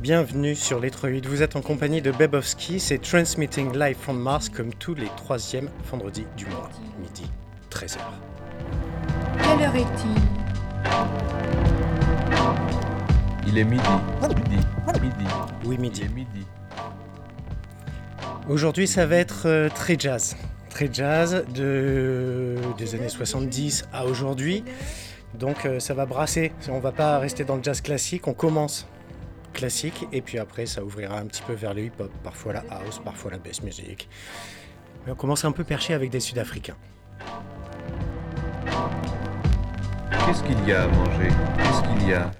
Bienvenue sur les 8. Vous êtes en compagnie de Bebowski. C'est Transmitting Live from Mars comme tous les troisièmes vendredis du mois. Midi, 13h. Quelle heure est-il? Il est midi. Midi. Midi. Oui, Il midi. est midi. Aujourd'hui, ça va être euh, très jazz. Très jazz de, des années 70 à aujourd'hui. Donc euh, ça va brasser. On va pas rester dans le jazz classique. On commence classique et puis après ça ouvrira un petit peu vers le hip-hop, parfois la house, parfois la bass music. Mais on commence un peu perché avec des Sud-Africains. Qu'est-ce qu'il y a à manger? Qu'est-ce qu'il y a?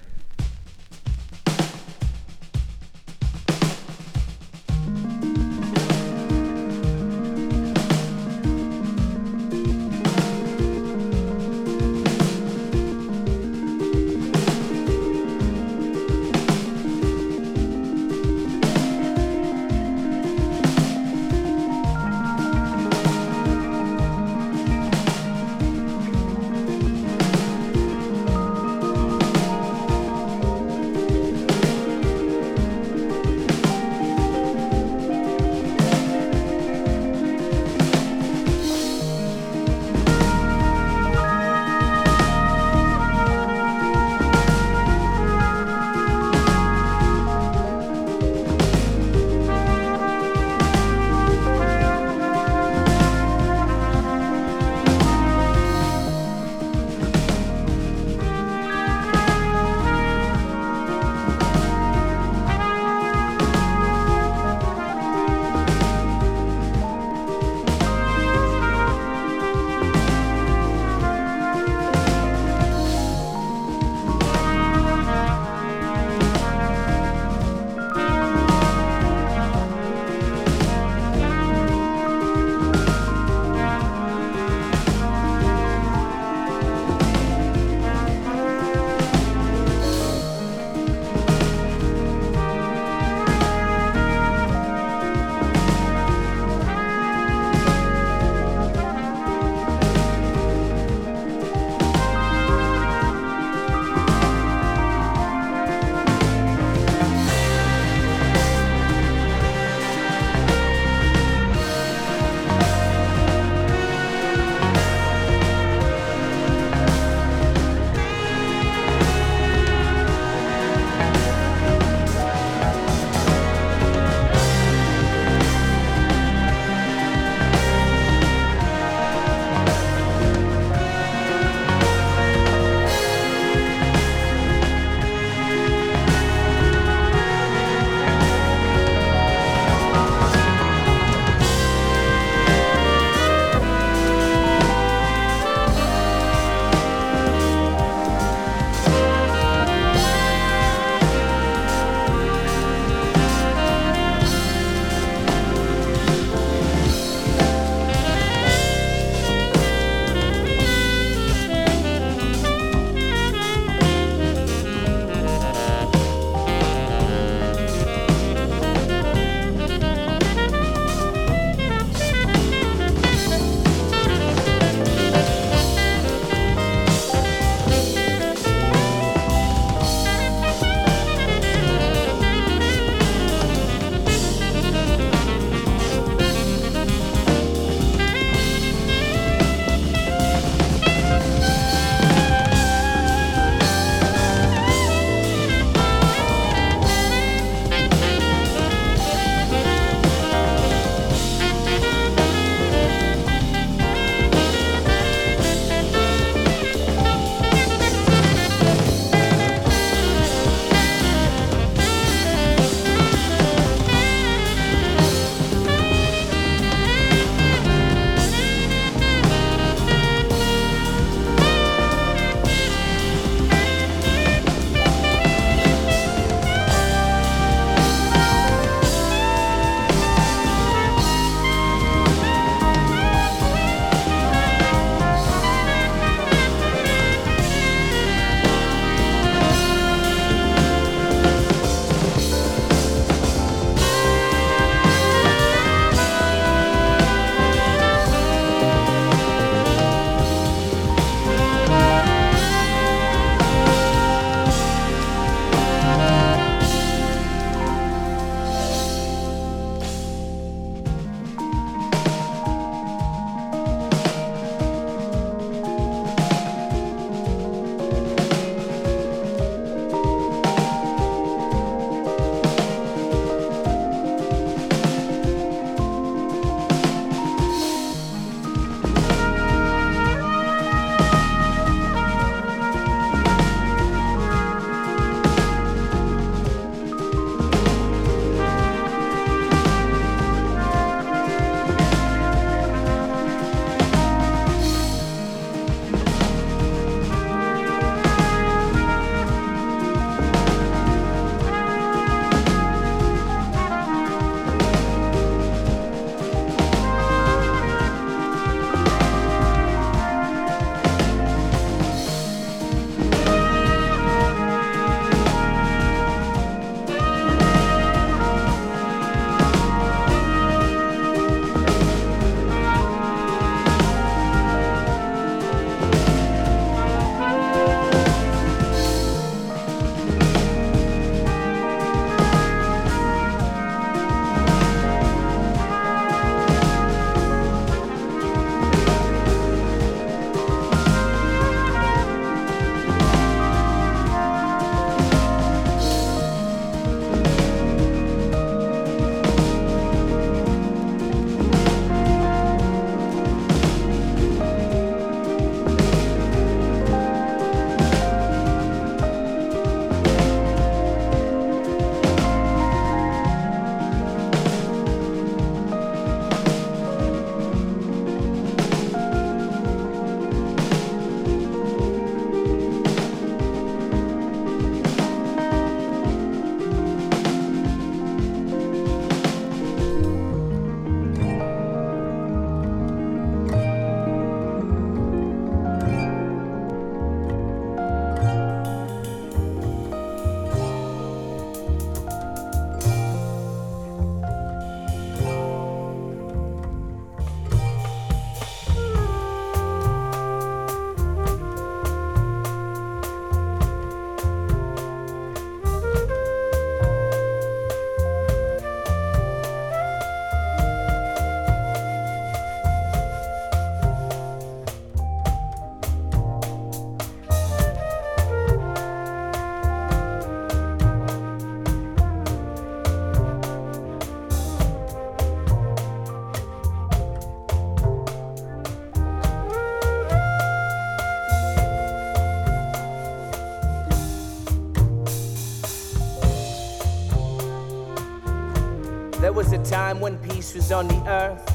Was a time when peace was on the earth.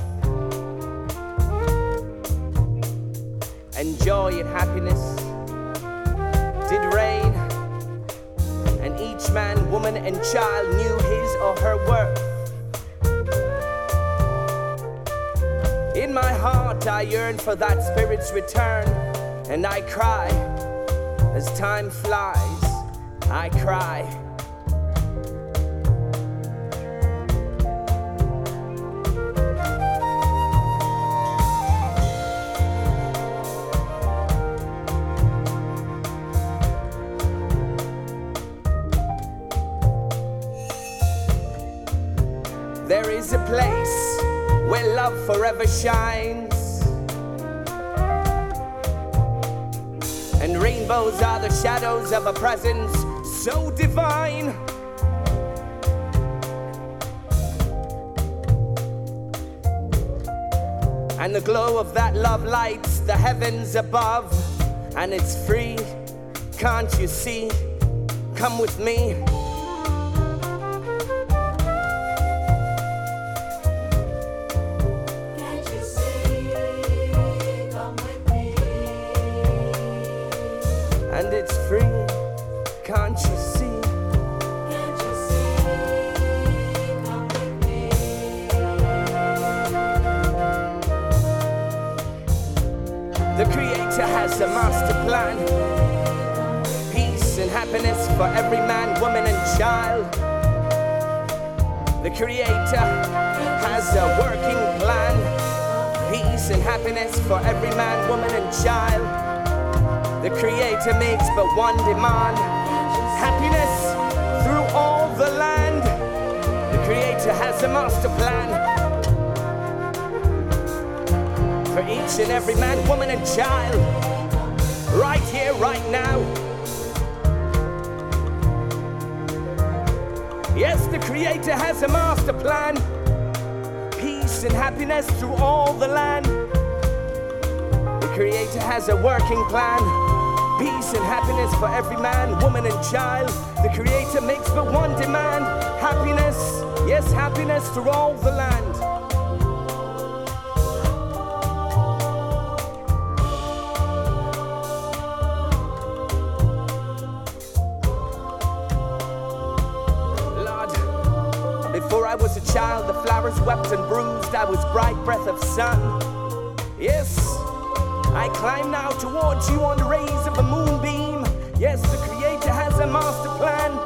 And joy and happiness did reign. And each man, woman, and child knew his or her worth. In my heart, I yearn for that spirit's return. And I cry as time flies. I cry. There is a place where love forever shines. And rainbows are the shadows of a presence so divine. And the glow of that love lights the heavens above. And it's free, can't you see? Come with me. One demand happiness through all the land. The Creator has a master plan for each and every man, woman, and child. Right here, right now. Yes, the Creator has a master plan. Peace and happiness through all the land. The Creator has a working plan. Peace and happiness for every man, woman, and child. The Creator makes but one demand happiness. Yes, happiness to all the land. Lord, before I was a child, the flowers wept and bruised. I was bright breath of sun. Yes, I climb now towards you on the rays of a moonbeam. Yes, the Creator has a master plan.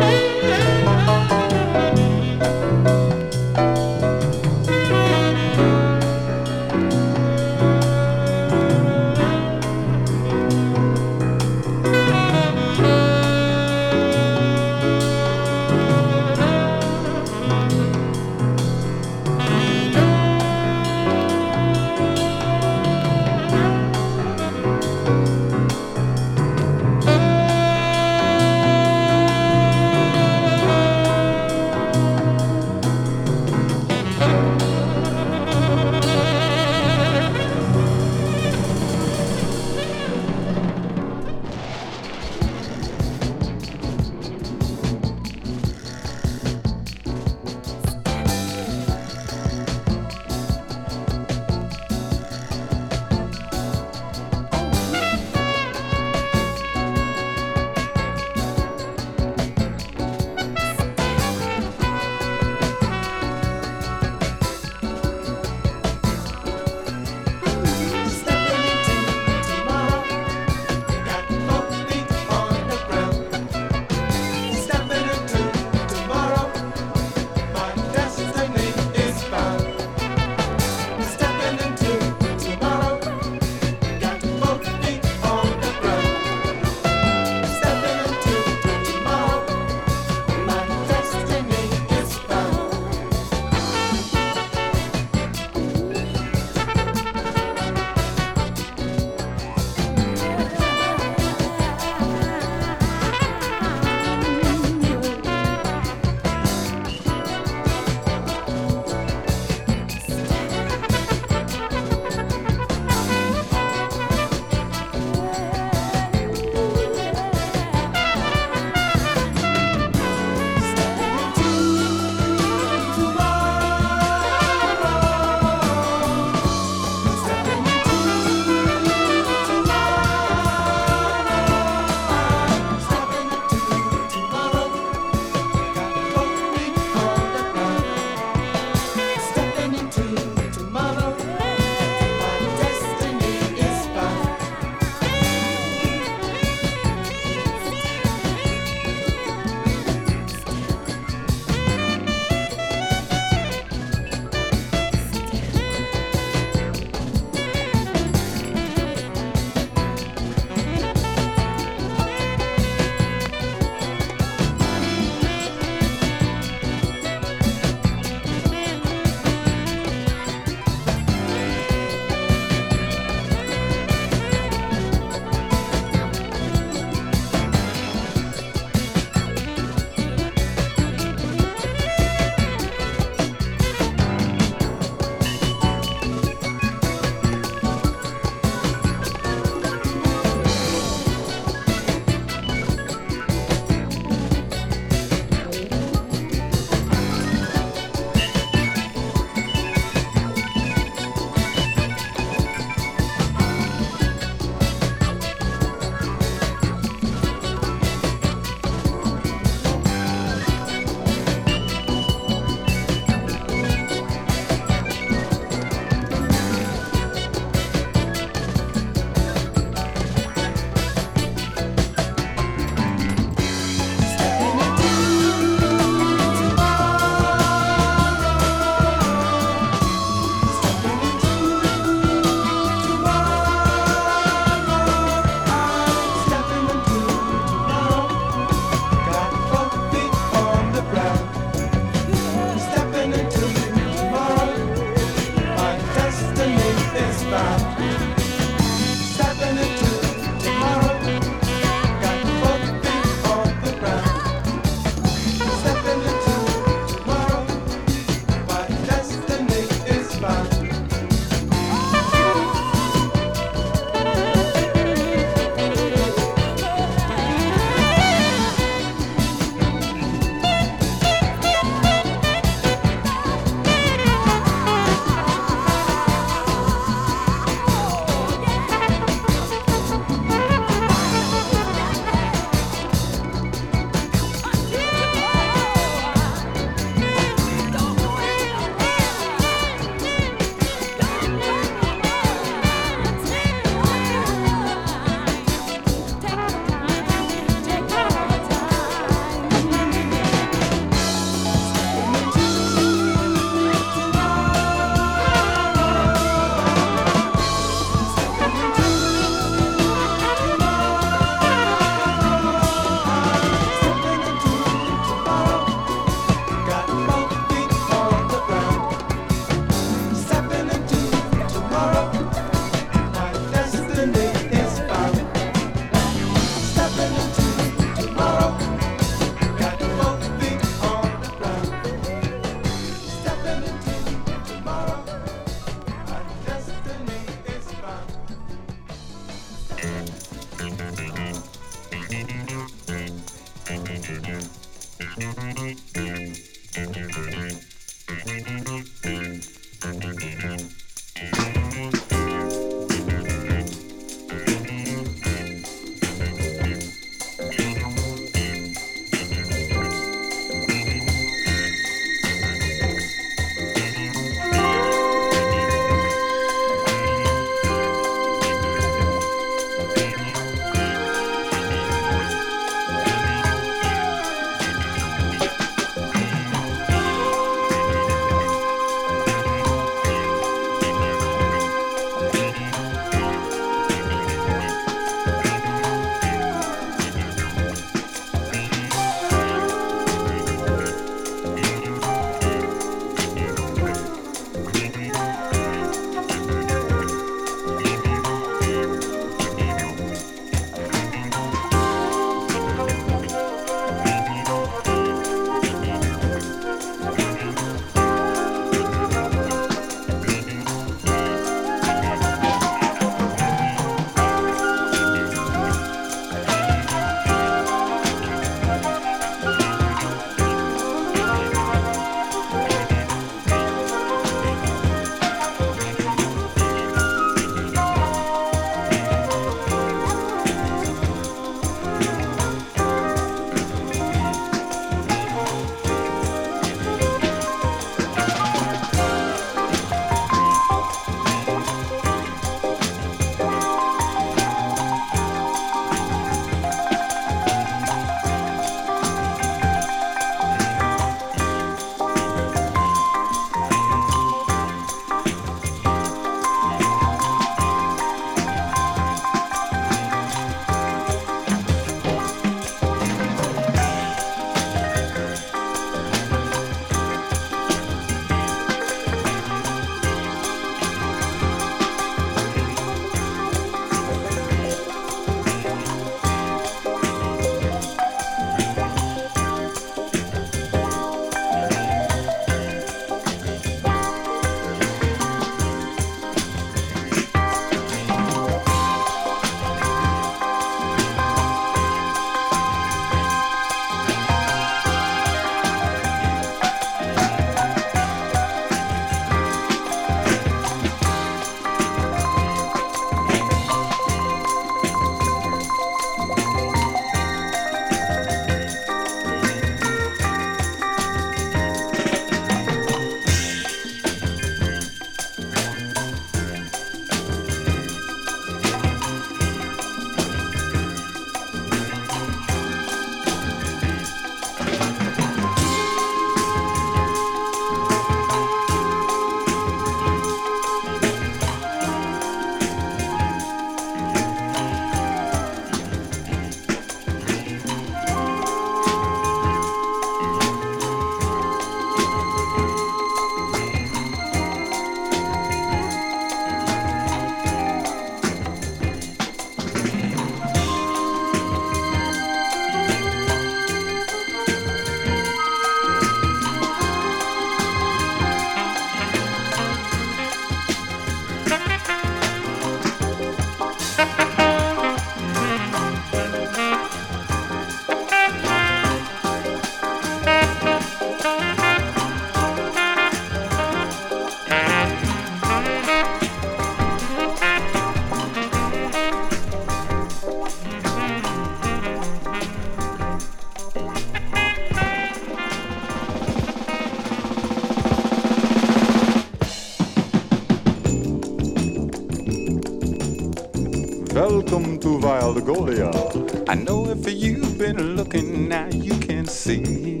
To I know if you've been looking now, you can see.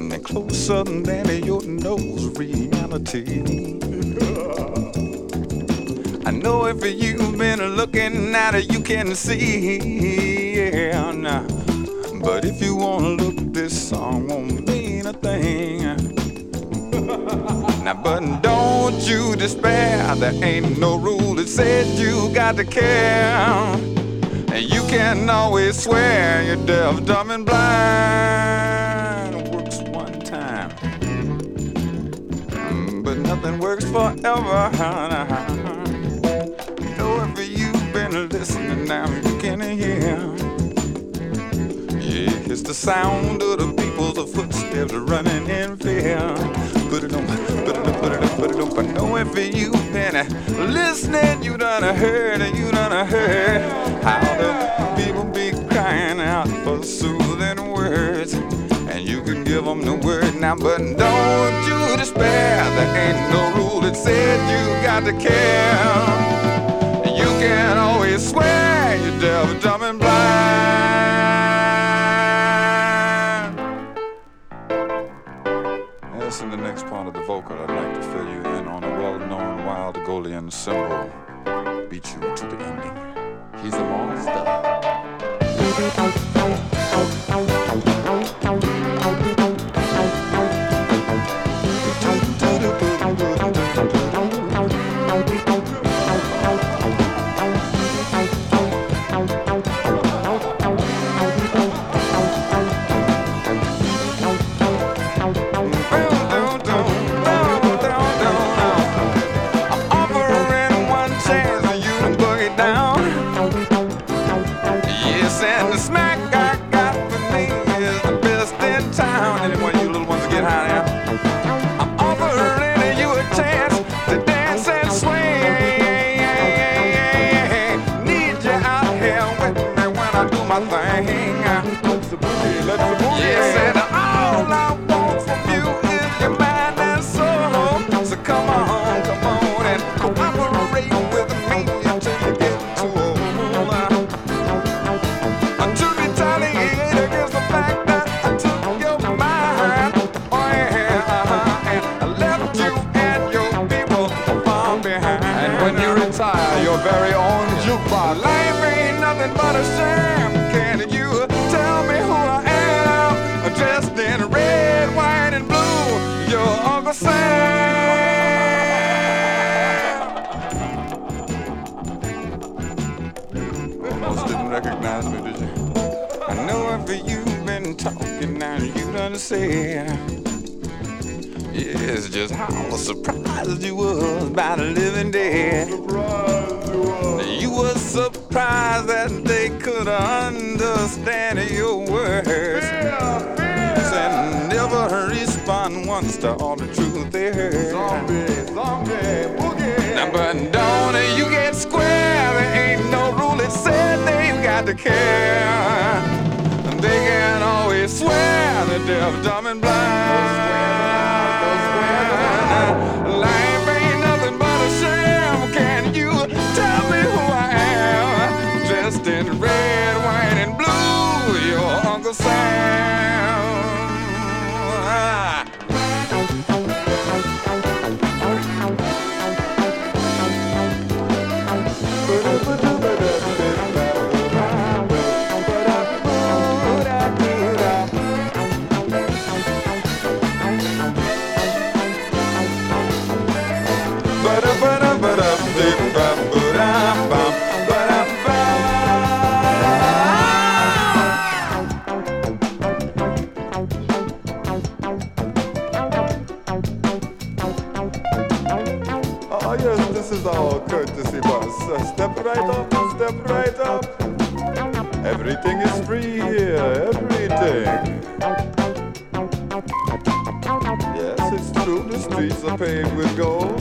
And closer than your nose, reality. I know if you've been looking now, you can see. Yeah, nah. But if you wanna look, this song won't mean a thing. Now, but don't you despair. There ain't no rule said you got to care. And you can always swear you're deaf, dumb, and blind. Works one time, Mm, but nothing works forever. Know if you've been listening now, you can hear. Yeah, it's the sound of the people's footsteps running in fear. But know if you've been listening, you done heard, you done heard how the people be crying out for soothing words. And you can give them the word now, but don't you despair. There ain't no rule that said you got to care. You can always swear you're deaf, dumb, and blind. Well-known wild Golian symbol. Beat you to the ending. He's a monster. Say. Yes, just how surprised you was by the living dead. You were surprised that they could understand your words. And never respond once to all the truth they heard. Zombie, zombie, boogie. Now, but don't you get square? There ain't no rule that said they got to care. They can always swear they're deaf, paved with gold.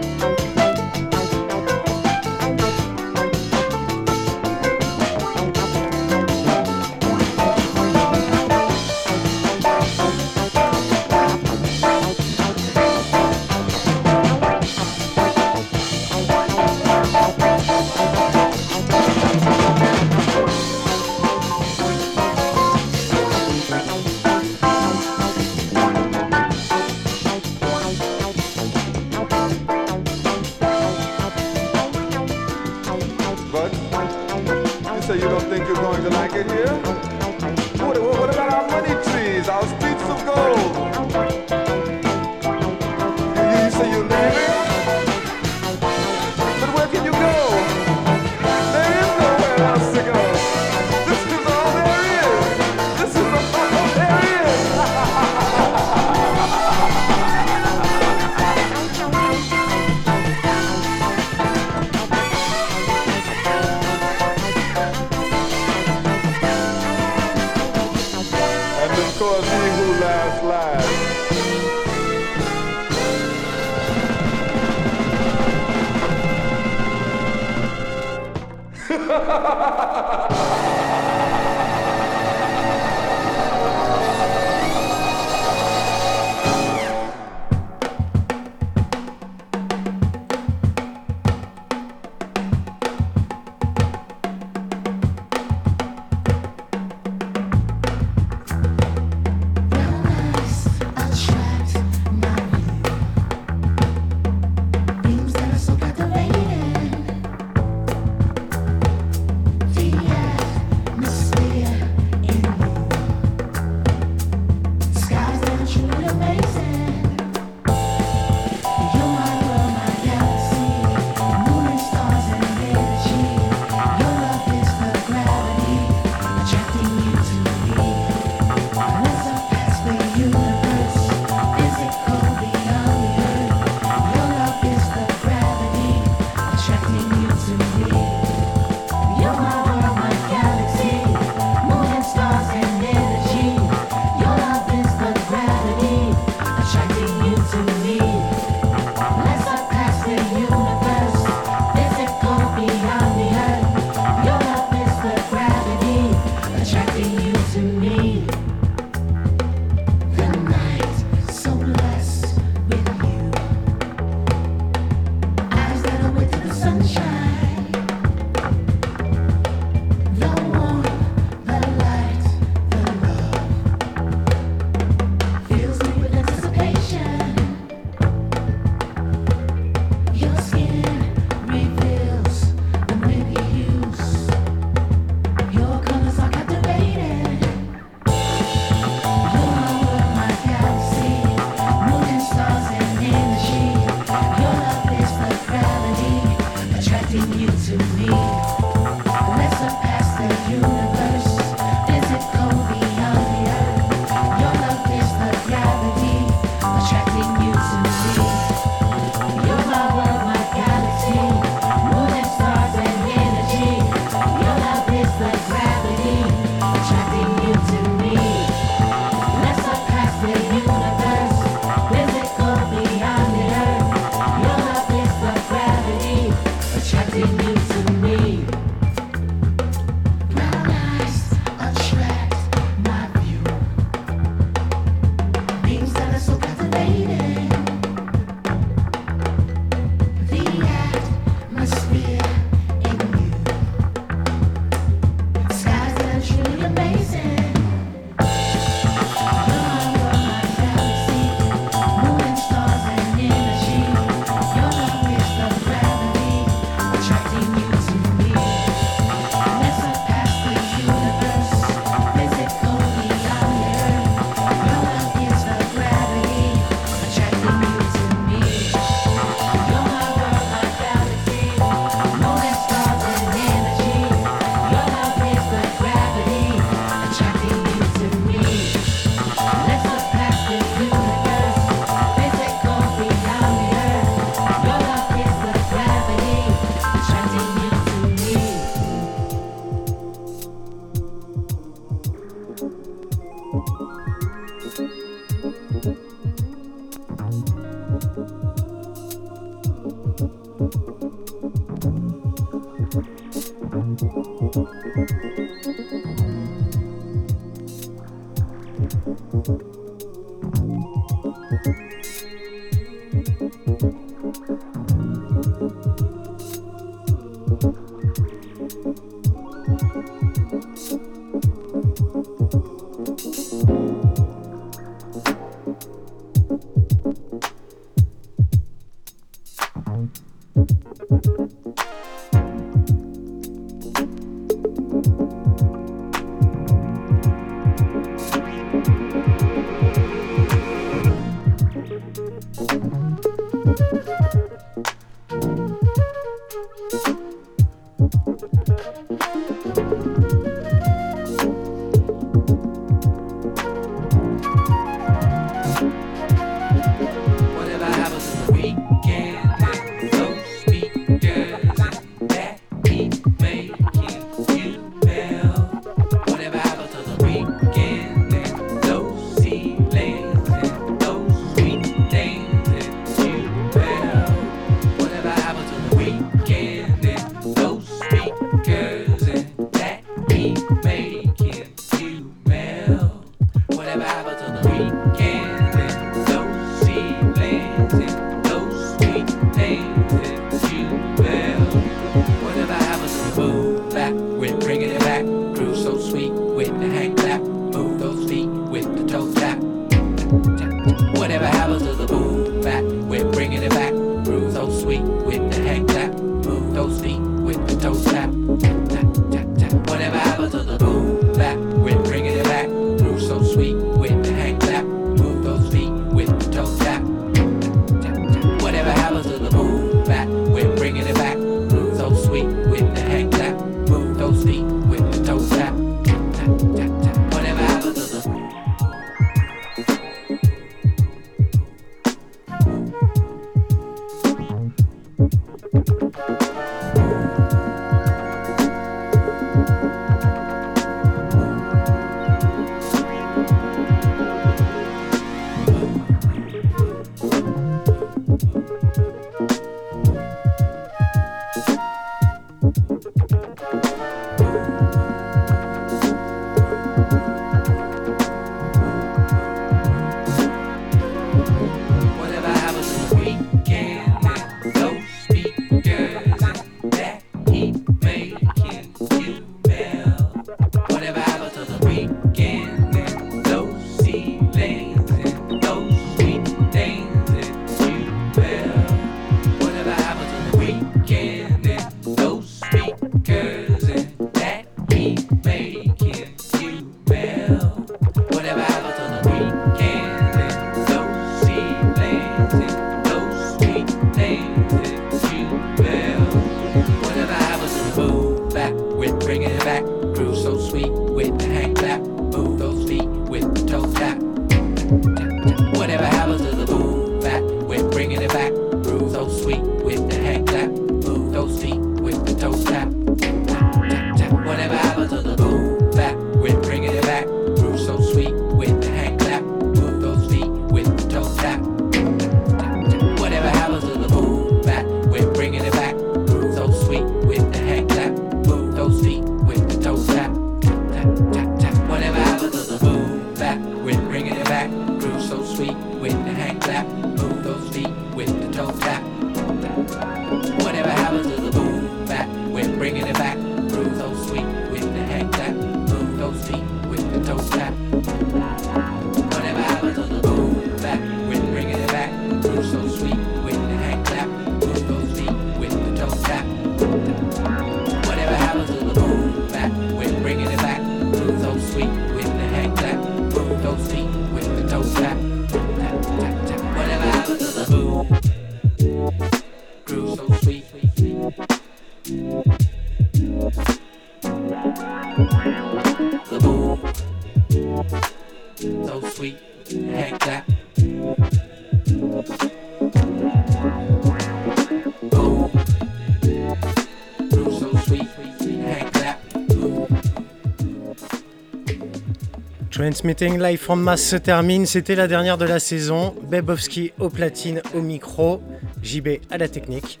Transmitting Live from Mass se termine, c'était la dernière de la saison. Bebowski au platine, au micro, JB à la technique.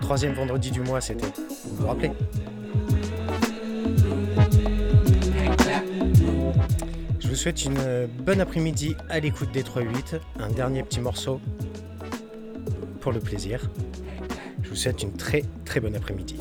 Troisième vendredi du mois, c'était. Vous vous rappelez Je vous souhaite une euh, bonne après-midi à l'écoute des 3-8. Un dernier petit morceau pour le plaisir. Je vous souhaite une très très bonne après-midi.